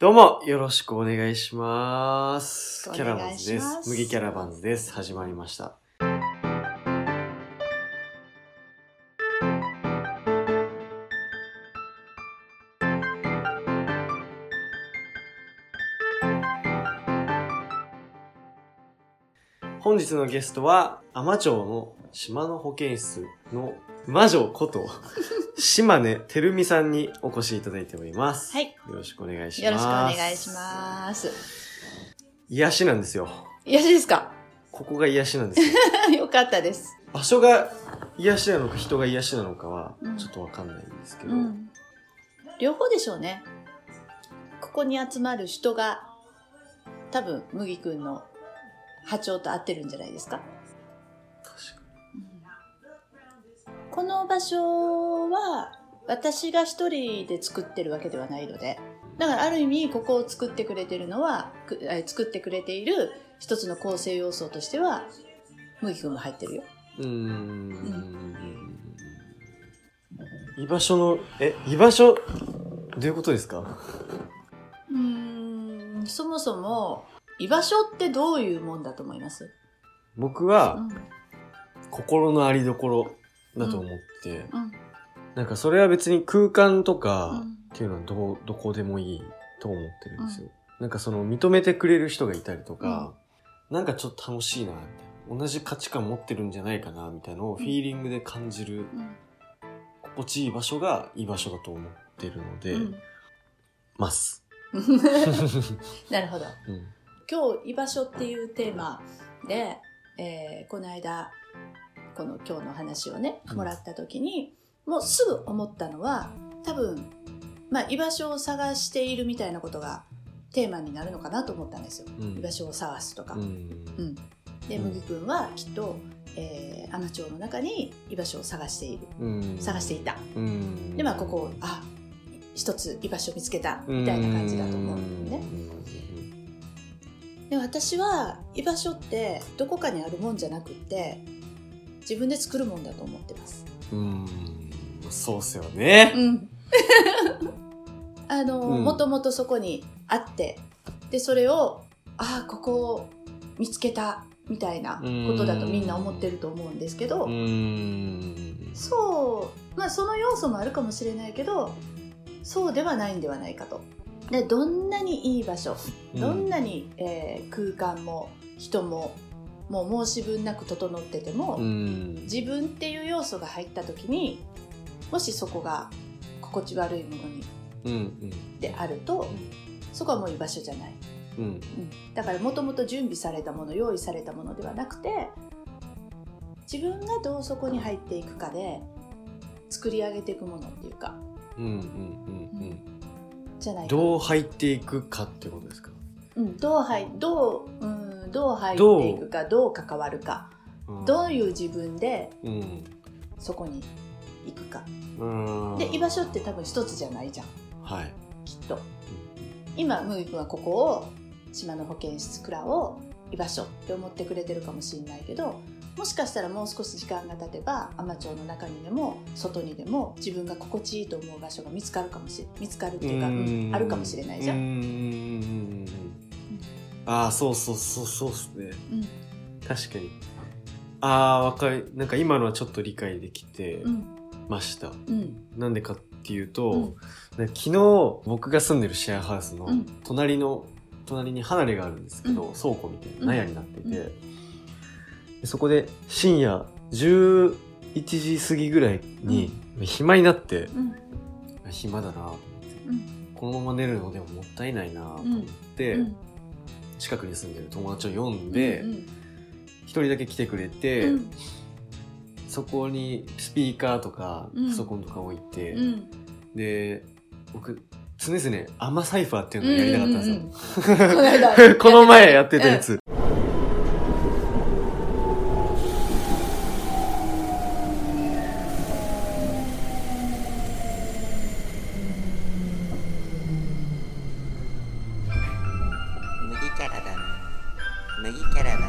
どうも、よろしくお願いします。キャラバンズです。麦キャラバンズです。始まりました。本日のゲストは、海士町の島の保健室の魔女こと、島根てるみさんにお越しいただいております。はい。よろしくお願いします。よろしくお願いします。癒しなんですよ。癒しですか？ここが癒しなんですよ。よかったです。場所が癒しなのか人が癒しなのかはうんちょっとわかんないんですけど。うん。両方でしょうね。ここに集まる人が、多分、麦くんの波長と合ってるんじゃないですか？確かこの場所は、私が一人で作ってるわけではないので、だからある意味、ここを作ってくれてるのは、作ってくれている一つの構成要素としては、麦くんも入ってるよ。に。うーん。居場所の、え、居場所、どういうことですか？うーんそもそも居場所ってどういうもんだと思います、う僕はん心の拠り所だと思って、うん。なんかそれは別に空間とうかん。っていうのはどうどこでもいいと思ってるんですよ。なんかその認めてくれる人がいたりとか、なんかちょっと楽しいなみたいな。同じ価値観持ってるんじゃないかなみたいなのをフィーリングで感じるうん。心地いい場所が居場所だと思ってるので、うん。ます。なるほど。うん。今日居場所っていうテーマで、えーこの間この今日の話をねうん。もらった時に、もうすぐ思ったのは多分、まあ、居場所を探しているみたいなことがテーマになるのかなと思ったんですよ、うん。居場所を探すとか、うん。うん。でうん。麦君はきっと、えー、海士町の中に居場所を探している。うん。探していた。うん。でまあここあ一つ居場所見つけたみたいな感じだと思うんだよね。で私は居場所ってどこかにあるもんじゃなくって自分で作るもんだと思ってますうん。うん。そうっすよね。うん あの、うんもともとそこにあってでそれをああここを見つけたみたいなことだとみんな思ってると思うんですけど、うん。そうまあその要素もあるかもしれないけどそうではないんではないかと。でどんなにいい場所どんなに、えー空間も人ももう申し分なく整ってても、うん。自分っていう要素が入った時にもしそこが心地悪いものにうん。うん。であるとそこはもう居場所じゃない、うん。うん、だからもともと準備されたもの用意されたものではなくて自分がどうそこに入っていくかで作り上げていくものっていうかうん。うん。うん。じゃないかどう入っていくかってことですか？うん、どう入どう、うん、どう入っていくかどう？関わるかどういう自分でうん。そこに行くかうん。で居場所って多分一つじゃないじゃんはい。きっと今ムー君はここを島の保健室蔵を居場所って思ってくれてるかもしれないけどもしかしたらもう少し時間が経てば海士町の中にでも外にでも自分が心地いいと思う場所が見つかるかもしれ見つかるっていうか、うんあるかもしれないじゃん。ん。ああ、そうそうそうそうっすね。うん。確かに。ああ、わかる。なんか今のはちょっと理解できてうん。ました。うん。なんでかっていうと、うん。昨日僕が住んでるシェアハウスのうん。隣の、隣に離れがあるんですけど、うん。倉庫みたいうん。な納屋になってて、そこで深夜11時過ぎぐらいに暇になって、うん。暇だなと思って、うん。このまま寝るのでももったいないなと思って、うん近くに住んでる友達を呼んでうん一、人だけ来てくれて、うん。そこにスピーカーとかうん。パソコンとか置いて、うん。で僕常々アマサイファーっていうのをやりたかったんですよ、この前やってたやつ、麦キャラだ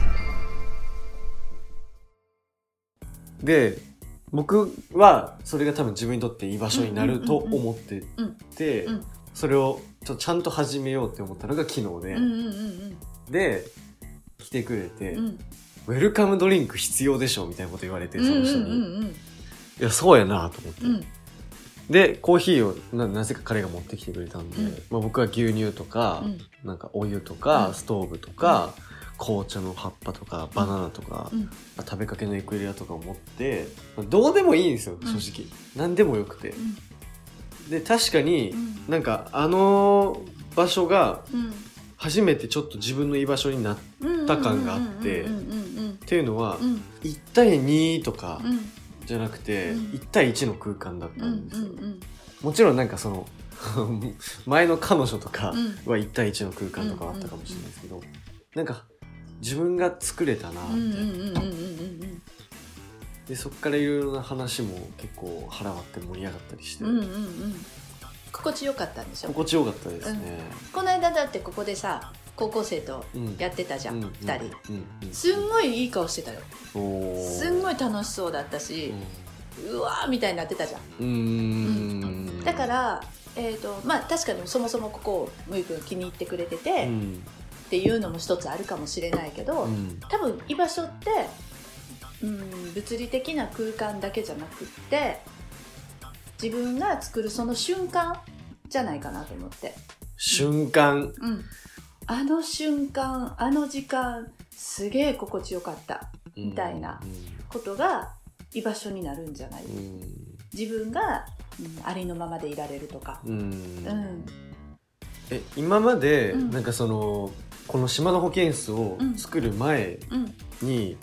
で僕はそれが多分自分にとって居場所になると思ってて、うんうん。それをちょちゃんと始めようって思ったのが昨日で、うんうんうんで来てくれて、うん。うんウェルカムドリンク必要でしょみたいなこと言われてうんその人に、うん。うんいやそうやなと思って、うん。でコーヒーをななぜか彼が持ってきてくれたんで、うん。まあ、僕は牛乳とか、うん。なんかお湯とか、うん。ストーブとか、紅茶の葉っぱとかバナナとか、うん。食べかけのエクレアとかを持って、まあどうでもいいんですようん。正直、何でもよくて。うん。で確かに、うん。なんかあの場所がうん。初めてちょっと自分の居場所になっうんた感があってうんうんていうのは、うん。うん1対2とかうん。じゃなくて、うん。1対1の空間だったうんんですよ、うんもちろんなんかその 前の彼女とかうん。は1対1の空間とかはあったかもしれないですけど、なんか自分が作れたなって、うんうんうんうんうんうんでそっからいろいろな話も結構腹割って盛り上がったりして、うんうんうん。うん心地よかったんでしょ？心地よかったですね、この間だってここでさ高校生とうん。やってたじゃん、うん二人。うんうんすんごいいい顔してたよ。すんごい楽しそうだったし、うわーみたいになってたじゃん。うんだからえーとまあ、確かにそもそもここをむいくん気に入ってくれてて、っうんていうのも一つあるかもしれないけど、うん。多分居場所って、うん、物理的な空間だけじゃなくって自分が作るその瞬間じゃないかなと思って、瞬間。うん、あの瞬間あの時間すげえ心地よかったみたいなことが居場所になるんじゃない、うん。自分が、うん、ありのままでいられるとか、うん、うん。え今まで、うん。なんかそのこの島の保健室を作る前うん。に、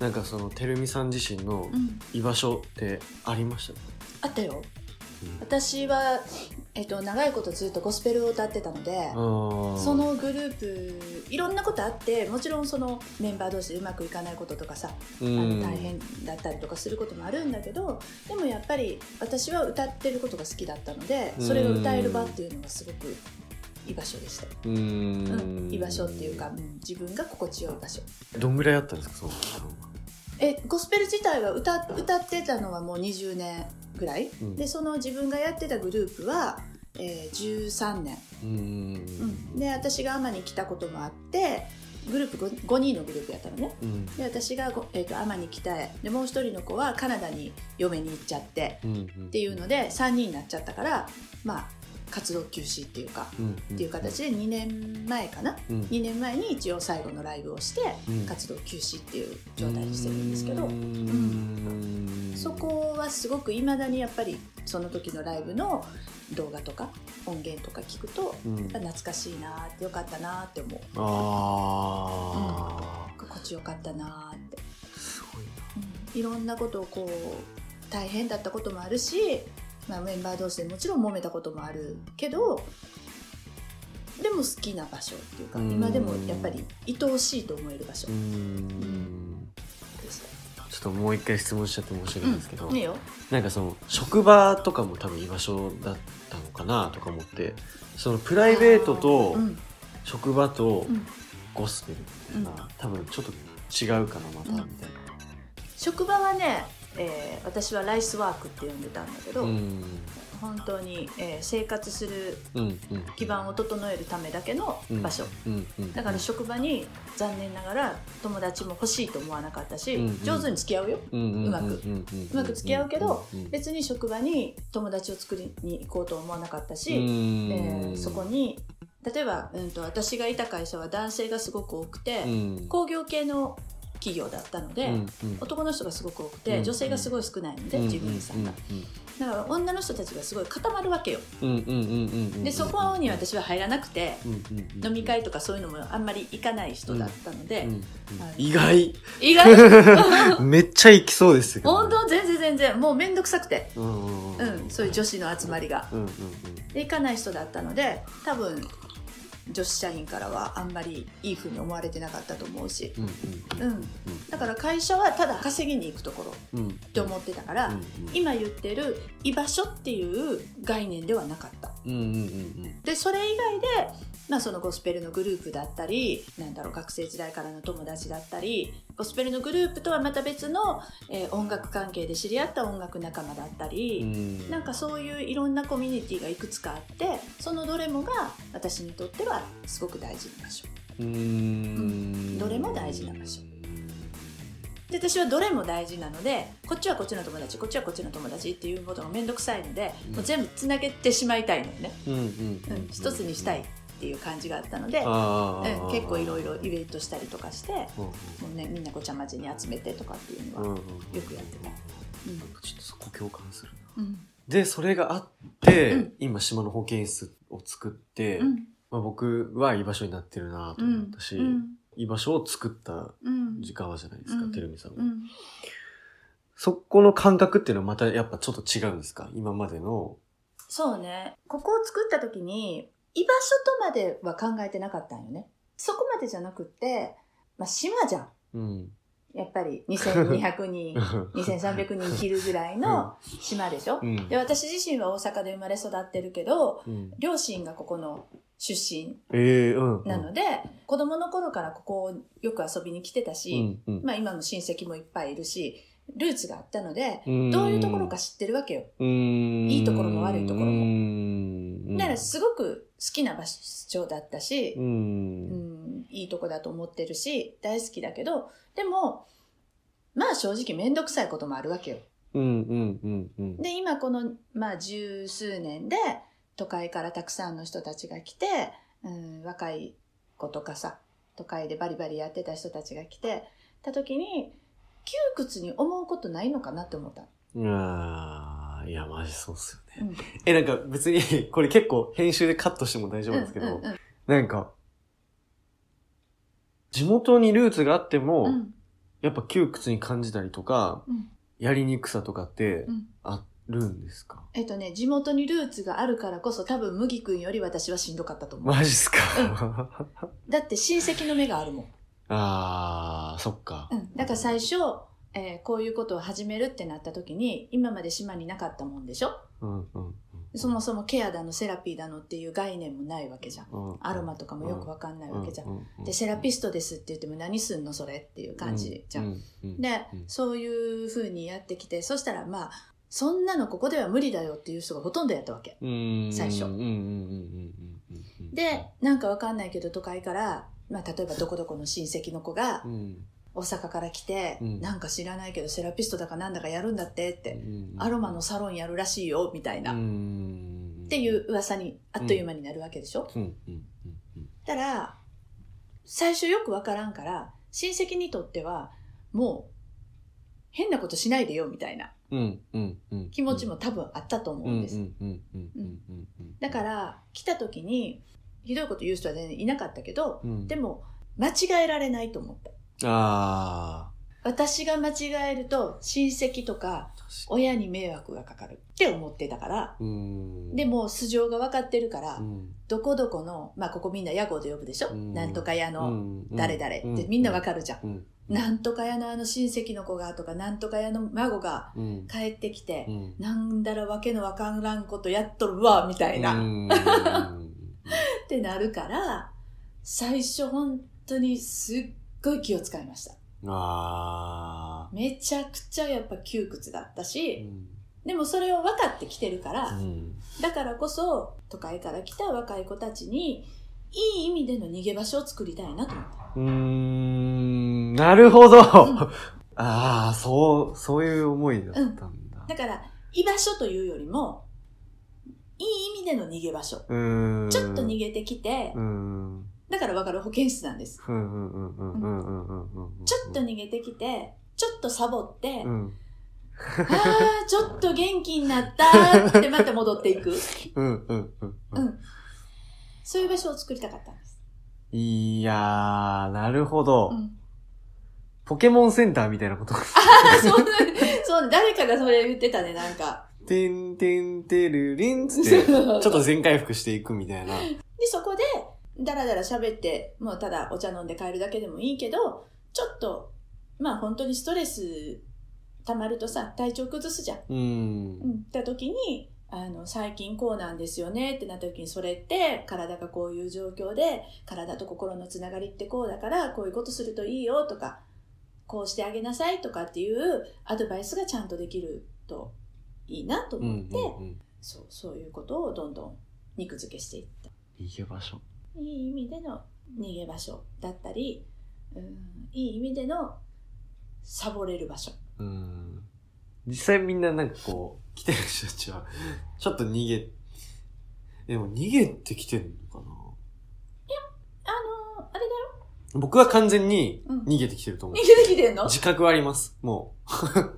なんかそのてるみさん自身のうん、居場所ってありました、あったよ。私は、えっと、長いことずっとゴスペルを歌ってたので、そそのグループいろんなことあってもちろんそのメンバー同士でうまくいかないこととかさ、あの大変だったりとかすることもあるんだけどでもやっぱり私は歌ってることが好きだったのでそれが歌える場っていうのがすごく居場所でした、うん。うん、居場所っていうか、うん自分が心地よい場所。どんぐらいあったんですかそえゴスペル自体は歌歌ってたのはもう20年ぐらい、うん。でその自分がやってたグループは、えー13年。うんうん、で私が奄美に来たこともあってグループ 5, 5人のグループやったのね。うん。で私がご、えー、と奄美に来たでもう一人の子はカナダに嫁に行っちゃってうんっていうので3人になっちゃったからまあ活動休止っていうか、うんっていう形で2年前かな？うん。2年前に一応最後のライブをしてうん。活動休止っていう状態にしてるんですけど、うん。そこはすごくいまだにやっぱりその時のライブの動画とか音源とか聞くとうん。懐かしいなってよかったなって思う。あ心地よかったなって、ーすごいな。うん。いろんなことをこう大変だったこともあるし、まあ、メンバー同士でもちろん揉めたこともあるけどでも好きな場所っていうかうん。今でもやっぱり愛おしいと思える場所。ちょっともう一回質問しちゃって申し訳ないんですけど、うん。なんかその職場とかも多分居場所だったのかなとか思ってそのプライベートとうん。職場とうん。ゴスペルみたいな、多分ちょっと違うかなまたみたいな。職場はね、えー私はライスワークって呼んでたんだけど、うん。本当に、えー生活する基盤を整えるためだけの場所、だから職場に残念ながら友達も欲しいと思わなかったし、うんうん。上手に付き合うよ。うまくんうまく。付き合うけど別に職場に友達を作りに行こうと思わなかったし、うん。えーそこに例えば、うん、と私がいた会社は男性がすごく多くて、うん。工業系の企業だったので、うんうん。男の人がすごく多くて、うん女性がすごい少ないので、自分さんが、だから女の人たちがすごい固まるわけよ。うんうんうんうんうんでそこに私は入らなくてうんうんうん飲み会とかそういうのもあんまり行かない人だったので、意外。意外？めっちゃ行きそうですけど本当？全然全然。もう面倒くさくて、うんうんうん。うん、そういう女子の集まりが。うんうん。で行かない人だったので多分女子社員からはあんまりいい風に思われてなかったと思うし、うんだから会社はただ稼ぎに行くところって思ってたから、うん今言ってる居場所っていう概念ではなかった。でそれ以外でまあ、そのゴスペルのグループだったりなんだろう学生時代からの友達だったりゴスペルのグループとはまた別の、えー音楽関係で知り合った音楽仲間だったり、うん。なんかそういういろんなコミュニティがいくつかあってそのどれもが私にとってはすごく大事な場所。うーん。どれも大事な場所。で私はどれも大事なのでこっちはこっちの友達こっちはこっちの友達っていうことが面倒くさいので、うん。もう全部つなげてしまいたいのよね、うんうんうん、一つにしたい。っていう感じがあったので、うん、結構いろいろイベントしたりとかしてうんもう、ね、みんなごちゃ混ぜに集めてとかっていうのはうんうんよくやってた。ちょっとそこ共感するな。うん。うんでそれがあって、うん。今島の保健室を作って、うん。まあ、僕は居場所になってるなと思ったし、うん。居場所を作ったうん。時間はじゃないですか、うん。てるみさんは、うん。そこの感覚っていうのはまたやっぱちょっと違うんですか？今までの。そうね。ここを作った時に、居場所とまでは考えてなかったんよね。そこまでじゃなくって、まあ、島じゃん。うん。やっぱり2200人、2300人切るぐらいの島でしょ？うん。で、私自身は大阪で生まれ育ってるけど、うん。両親がここの出身ええうんなので、子供の頃からここをよく遊びに来てたうし、んうん。まあ今の親戚もいっぱいいるし、ルーツがあったので、うん。どういうところか知ってるわけよ。いいいところも悪いところも。もだからすごく好きな場所だったし、ううんん、いいとこだと思ってるし、大好きだけど、でも、まあ正直めんどくさいこともあるわけよ。うんうんうんうんで、今この、まあ十数年で都会からたくさんの人たちが来て、うん、若い子とかさ、都会でバリバリやってた人たちが来て、た時に、窮屈に思うことないのかなって思った。ういやマジそうっすよね、うん。えなんか別に これ結構編集でカットしても大丈夫なんですけど、なんか地元にルーツがあっても、うん。やっぱ窮屈に感じたりとか、うん。やりにくさとかってうん。あるんですか、えっとね、地元にルーツがあるからこそ多分麦君より私はしんどかったと思う。マジっすか、だって親戚の目があるもん。あーそっか。うん。だから最初、えーこういうことを始めるってなった時に、今まで島になかったもんでしょ？うんうんそもそもケアだのセラピーだのっていう概念もないわけじゃん。うんアロマとかもよくわかんないわけじゃん。うんうんで、セラピストですって言っても何すんのそれっていう感じじゃん。うんうんで、うんそういう風にやってきて、そしたらまあ、そんなのここでは無理だよっていう人がほとんどやったわけ。うん最初うんうんうんうんうんうんで、なんかわかんないけど都会から、まあ例えばどこどこの親戚の子がうん大阪から来て、うん。なんか知らないけどセラピストだかなんだかやるんだってって、うんアロマのサロンやるらしいよみたいな、うっんていう噂にあっという間になるわけでしょ、うん。うん。うん。だから最初よくわからんから親戚にとってはもう変なことしないでよみたいな。気持ちも多分あったと思うんです、だから来た時にひどいこと言う人は全然いなかったけど、うん。でも間違えられないと思ったあ私が間違えると親戚とか親に迷惑がかかるって思ってたから。でも素性が分かってるから、うん。どこどこのまあここみんな屋号で呼ぶでしょ、うん。なんとか屋のうん。誰々って、うん。みんな分かるじゃん、うん。なんとか屋のあの親戚の子がとかなんとか屋の孫がうん。帰ってきて、うん。なんだらわけのわからんことやっとるわみたいな、っうん。てなるから最初本当にすっごい気を使いました。あめちゃくちゃやっぱ窮屈だったあし、でもそれを分かってきてるから、うん。だからこそ都会から来た若い子たちにいい意味での逃げ場所を作りたいなと思った。うーん。なるほど。ああそうそういう思いだったんだ。だから居場所というよりもいい意味での逃げ場所。ちょっと逃げてきて、うんだからわかる保健室なんです。ちょっと逃げてきて、ちょっとサボって、うん、ああ、ちょっと元気になったってまた戻っていく。うんうんうん、そういう場所を作りたかったんです。いやー、なるほど。うん、ポケモンセンターみたいなことああ、そう、そう、誰かがそれ言ってたね、なんか。てんてんてるりんつって、ちょっと全回復していくみたいな。で、そこで、だらだら喋って、もうただお茶飲んで帰るだけでもいいけど、ちょっと、まあ本当にストレス溜まるとさ、体調崩すじゃん。うん。うた時に、あの最近こうなんですよねってなった時にそれって体がこういう状況で体と心のつながりってこうだからこういうことするといいよとかこうしてあげなさいとかっていうアドバイスがちゃんとできるといいなとうん思って、そうそういうことをどんどん肉付けしていった逃げ場所いい意味での逃げ場所だったり、うん、いい意味でのサボれる場所うん実際みんななんかこう来てる人たちは ちょっと逃げでも逃げてきてるのかな？あのーあれだよ僕は完全にうん逃げてきてると思う逃。げてきてんの？自覚はあります。も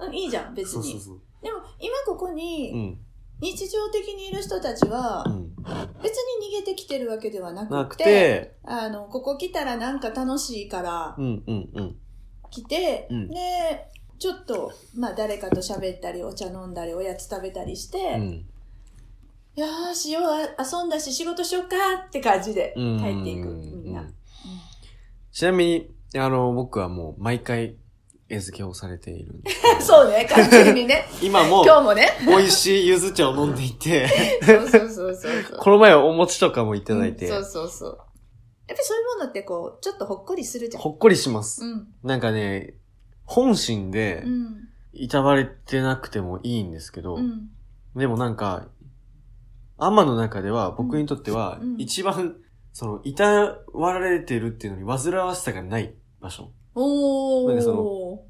うんいいじゃんう。別にそうそうそう。でも今ここうにん。日常的にいる人たちはうん。別に逃げてきてるわけではなくてて、あのここ来たらなんか楽しいから。来て、うん。でちょっと、まあ、誰かと喋ったりお茶飲んだりおやつ食べたりして、うん。よーしよう遊んだし仕事しようかって感じでうん。帰っていくみんな、うちなみに、あの、僕はもう毎回、餌付けをされているんです。け どそうね完全にね。今も、今日もね。美味しい柚子茶を飲んでいて、そうそうそうそうそう。この前はお餅とかもいただいて、うん。そうそうそう。やっぱりそういうものってこうちょっとほっこりするじゃん。ほっこりします。うん。なんかね、本心でう、ん。いたわれてなくてもいいんですけど、うん。でもなんか、アマの中では、僕にとってはうん、一番、その、いたわられてるっていうのに煩わしさがない場所おなんかそお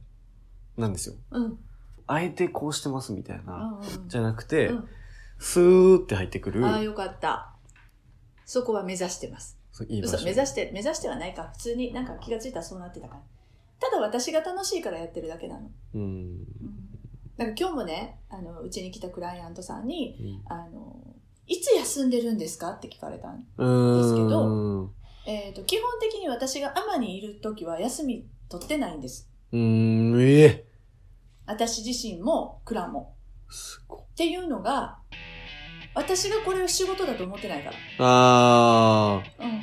なんですよ。うん。あえてこうしてますみたいな、うんじゃなくて、うん。スーって入ってくる、ああよかった。そこは目指してます。そういい。嘘目指して目指してはないか。普通になんか気がついたらそうなってたから。ただ私が楽しいからやってるだけなの、うん。うん、だから今日もねあのうちに来たクライアントさんにうん。あのいつ休んでるんですか？って聞かれたん。ですけどえー、と基本的に私がアマにいる時は休み取ってないんですうーん、ええ私自身もクラもすごい。っていうのが私がこれを仕事だと思ってないから、あうん、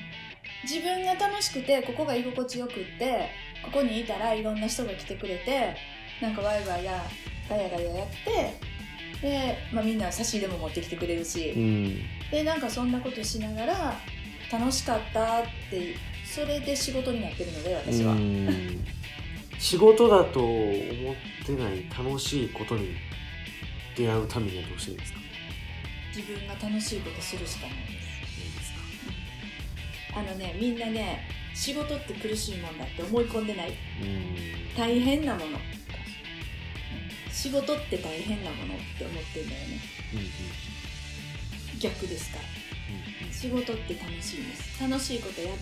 自分が楽しくてここが居心地よくってここにいたらいろんな人が来てくれてなんかワイワイやガヤガヤやってで、まあ、みんな差し入れも持ってきてくれるし、ー。うん。でなんかそんなことしながら楽しかったってそれで仕事になってるので私は、うん。仕事だと思ってない楽しいことに出会うためにはどうしてですか？自分が楽しいことするしかないです。いいですかあのねみんなね仕事って苦しいもんだって思い込んでない。うん。大変なもの。うん仕事って大変なものって思ってんだよね。うんうん。逆ですから仕事って楽しいんです楽しいことやっ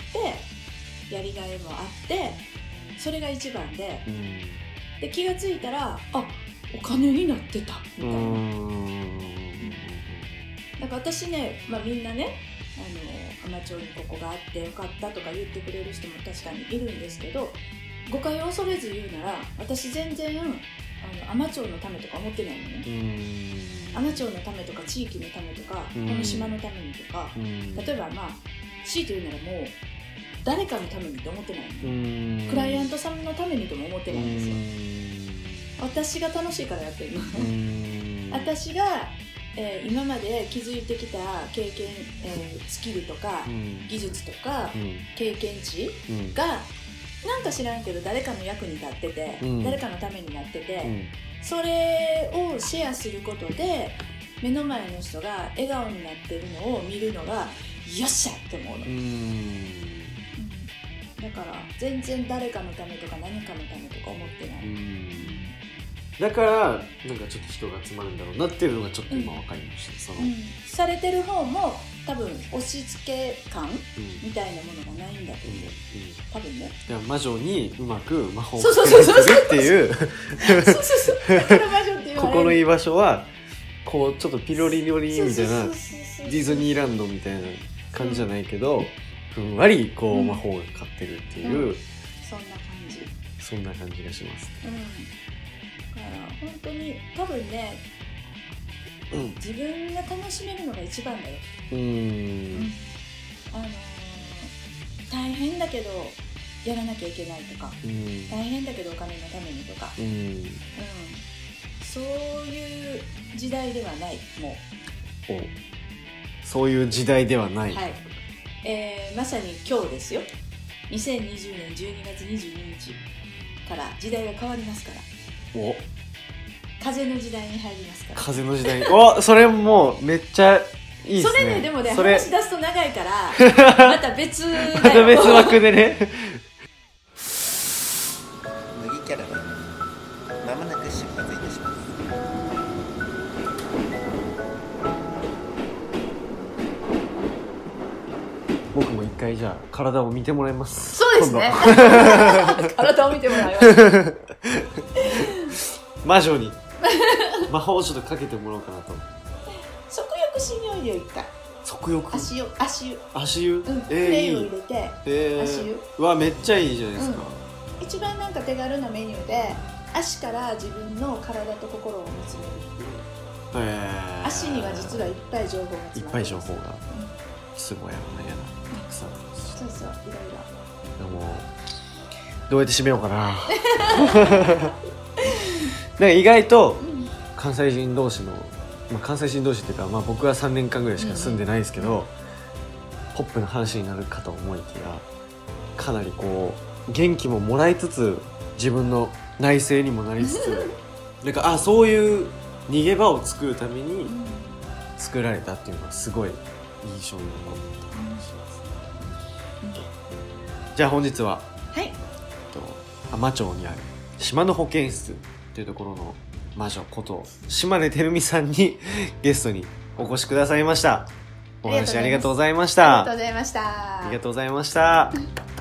てやりがいもあってそれが一番でうんで気がついたらあお金になってたみたいな、うん。なんか私ね、まあ、みんなねあの浜町にここがあってよかったとか言ってくれる人も確かにいるんですけど誤解を恐れず言うなら私全然あの海士町のためとか思ってないのねうん。海士町のためとか地域のためとか、うんこの島のためにとかうん。例えばまあ強いて言うならもう誰かのためにって思ってない。クライアントさんのためにとも思ってないんですよ、私が楽しいからやってるの。私が、えー今まで築いてきた経験、えースキルとか、うん。技術とかうん。経験値うん。がなんか知らんけど誰かの役に立ってて、うん誰かのためになってて、うん。それをシェアすることで目の前の人が笑顔になってるのを見るのがよっしゃって思うの、うん。うん。だから全然誰かのためとか何かのためとか思ってない、だから、なんかちょっと人が集まるんだろうなっていうのがちょっと今分かりました。その、うん。されてる方も多分押し付け感うん。みたいなものがないんだと思う。多分ね。だから魔女にうまく魔法をかけるっていう、ここのいい場所は、こう、ちょっとピロリロリみたいな、ディズニーランドみたいな感じじゃないけど、ふんわりこううん魔法がかかってるっていう、うん。そんな感じ。そんな感じがします。うん。だから本当に多分ねうん。自分が楽しめるのが一番だよ、うーん。あのー大変だけどやらなきゃいけないとかうん。大変だけどお金のためにとか、うん。うん、そういう時代ではないもおそういう時代ではない、はい、えーまさに今日ですよ。2020年12月22日から時代が変わりますから。お風の時代に入りますから。風の時代おそれもうめっちゃいいですね。それねでもねそれ話し出すと長いから また別だよ。また別枠でね。麦キャラバンまもなく出発いたします。僕も一回じゃあ体を見てもらいます。そうですね。今 体を見てもらいます。度 魔女に 魔法をちょっとかけてもらおうかなと。足浴しにおいでよ一回。足浴足湯。足湯。足湯、うん。えー、レイを入れてえ足湯。ー、うわめっちゃいいじゃないですか、一番なんか手軽なメニューで足から自分の体と心を見つめる。っていうえー、足には実はいっぱい情報がいっぱい情報が。すごいやろなやなたくさんそうそういろいでもどうやって締めようかな。なんか意外とろ、うん、関西人同士の、まあ、関西人同士っていうか、まあ、僕は3年間ぐらいしか住んでないですけど、ポップな話になるかと思いきやかなりこう元気ももらいつつ自分の内省にもなりつつなんかあそういう逃げ場を作るために作られたっていうのはすごい印象に残った感じします、じゃあ本日ははい。えっと海士町にある島の保健室というところの魔女こと島根照美さんに ゲストにお越しくださいました。お話ありがとうございました。ありがとうございました。ありがとうございました